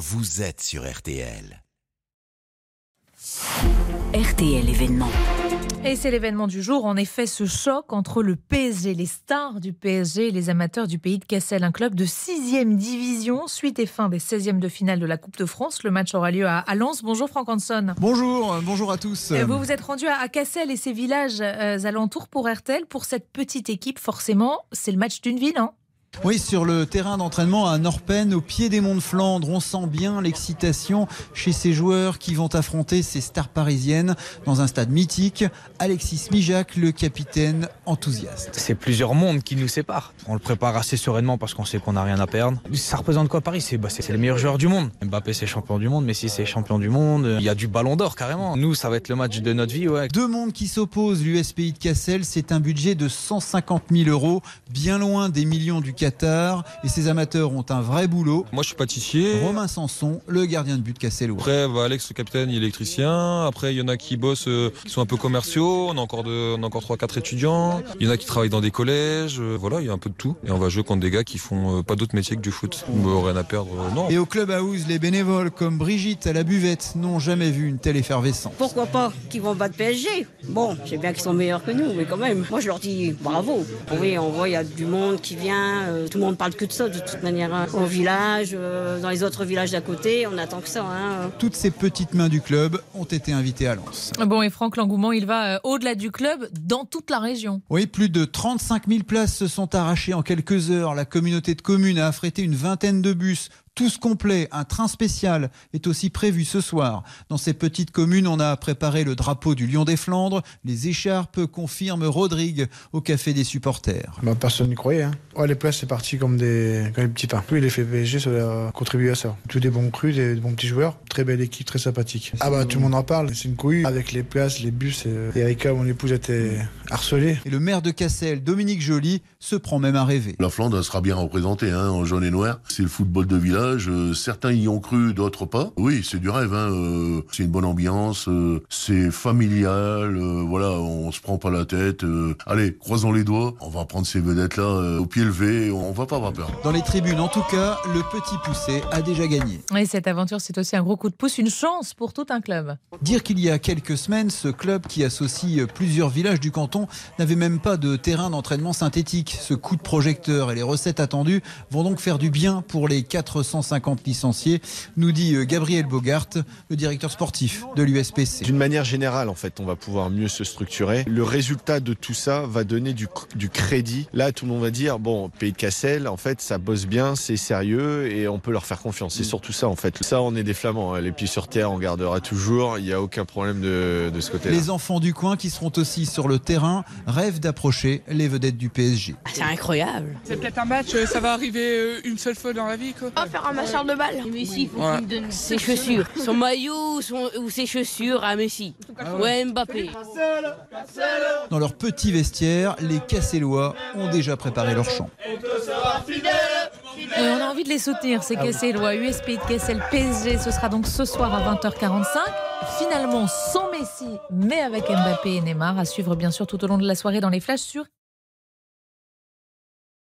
vous êtes sur RTL. RTL événement. Et c'est l'événement du jour, en effet, ce choc entre le PSG, les stars du PSG et les amateurs du pays de Cassel, un club de 6e division, suite et fin des 16e de finale de la Coupe de France. Le match aura lieu à, Lens. Bonjour Franck Hanson. Bonjour, euh, bonjour à tous. Vous vous êtes rendu à, Cassel et ses villages euh, alentours pour RTL. Pour cette petite équipe, forcément, c'est le match d'une vie, non oui, sur le terrain d'entraînement à Norpen, au pied des monts de Flandre, on sent bien l'excitation chez ces joueurs qui vont affronter ces stars parisiennes dans un stade mythique. Alexis Mijac, le capitaine enthousiaste. C'est plusieurs mondes qui nous séparent. On le prépare assez sereinement parce qu'on sait qu'on n'a rien à perdre. Ça représente quoi Paris? C'est bah, les meilleurs joueurs du monde. Mbappé c'est champion du monde, Messi c'est champion du monde. Il y a du ballon d'or carrément. Nous, ça va être le match de notre vie. Ouais. Deux mondes qui s'opposent. L'USPI de Cassel, c'est un budget de 150 000 euros, bien loin des millions du Qatar. Et ces amateurs ont un vrai boulot. Moi, je suis pâtissier. Romain Sanson, le gardien de but de Cassel. Après, bah, Alex, le capitaine, il est électricien. Après, il y en a qui bossent, euh, qui sont un peu commerciaux. On a encore, de, on a encore 3-4 étudiants. Il y en a qui travaillent dans des collèges. Euh, voilà, il y a un peu de tout. Et on va jouer contre des gars qui font euh, pas d'autre métier que du foot. rien à perdre, non. Et au club house, les bénévoles comme Brigitte à la buvette n'ont jamais vu une telle effervescence. Pourquoi pas qu'ils vont battre PSG Bon, je sais bien qu'ils sont meilleurs que nous, mais quand même. Moi, je leur dis bravo. Oui, on voit, il y a du monde qui vient. Tout le monde parle que de ça, de toute manière. Hein. Au village, dans les autres villages d'à côté, on attend que ça. Hein. Toutes ces petites mains du club ont été invitées à Lens. Bon, et Franck, l'engouement, il va au-delà du club, dans toute la région. Oui, plus de 35 000 places se sont arrachées en quelques heures. La communauté de communes a affrété une vingtaine de bus tous complets, un train spécial est aussi prévu ce soir. Dans ces petites communes, on a préparé le drapeau du Lion des Flandres. Les écharpes confirment Rodrigue au Café des supporters. Bah, personne n'y croyait. Hein. les places, c'est parti comme des, petits pains. Oui, l'effet PSG, ça a contribué à ça. Tous des bons crus, des bons petits joueurs. Très belle équipe, très sympathique. Ah bah tout le monde en parle. C'est une couille. Avec les places, les bus. Et Erika, mon épouse, était harcelée. Et le maire de Cassel, Dominique Joly, se prend même à rêver. La Flandre sera bien représentée hein, en jaune et noir. C'est le football de village euh, certains y ont cru, d'autres pas. Oui, c'est du rêve. Hein, euh, c'est une bonne ambiance. Euh, c'est familial. voilà, on se prend pas la tête. allez, croisons les doigts. On va prendre ces vedettes-là au pied levé. On va pas avoir peur. Dans les tribunes, en tout cas, le petit poussé a déjà gagné. Et cette aventure, c'est aussi un gros coup de pouce, une chance pour tout un club. Dire qu'il y a quelques semaines, ce club qui associe plusieurs villages du canton n'avait même pas de terrain d'entraînement synthétique. Ce coup de projecteur et les recettes attendues vont donc faire du bien pour les 400 150 licenciés, nous dit euh, Gabriel Bogart, le directeur sportif de l'USPC. D'une manière générale, en fait, on va pouvoir mieux se structurer. Le résultat de tout ça va donner du, du crédit. Là, tout le monde va dire, bon, Pays de Cassel, en fait, ça bosse bien, c'est sérieux et on peut leur faire confiance. C'est surtout ça, en fait. Ça, on est des flamands. Hein. Les pieds sur terre, on gardera toujours. Il n'y a aucun problème de, de ce côté-là. Les enfants du coin qui seront aussi sur le terrain rêvent d'approcher les vedettes du PSG. Ah, c'est incroyable. C'est peut-être un match, euh, ça va arriver euh, une seule fois dans la vie. Quoi. Un machin de balle. Messi, faut Ses chaussures. Son maillot ou ses chaussures à Messi. Ouais, Mbappé. Dans leur petit vestiaire, les Cassellois ont déjà préparé leur chant. Et on a envie de les soutenir, ces Cassellois. USP de Cassel PSG, ce sera donc ce soir à 20h45. Finalement, sans Messi, mais avec Mbappé et Neymar, à suivre bien sûr tout au long de la soirée dans les flashs sur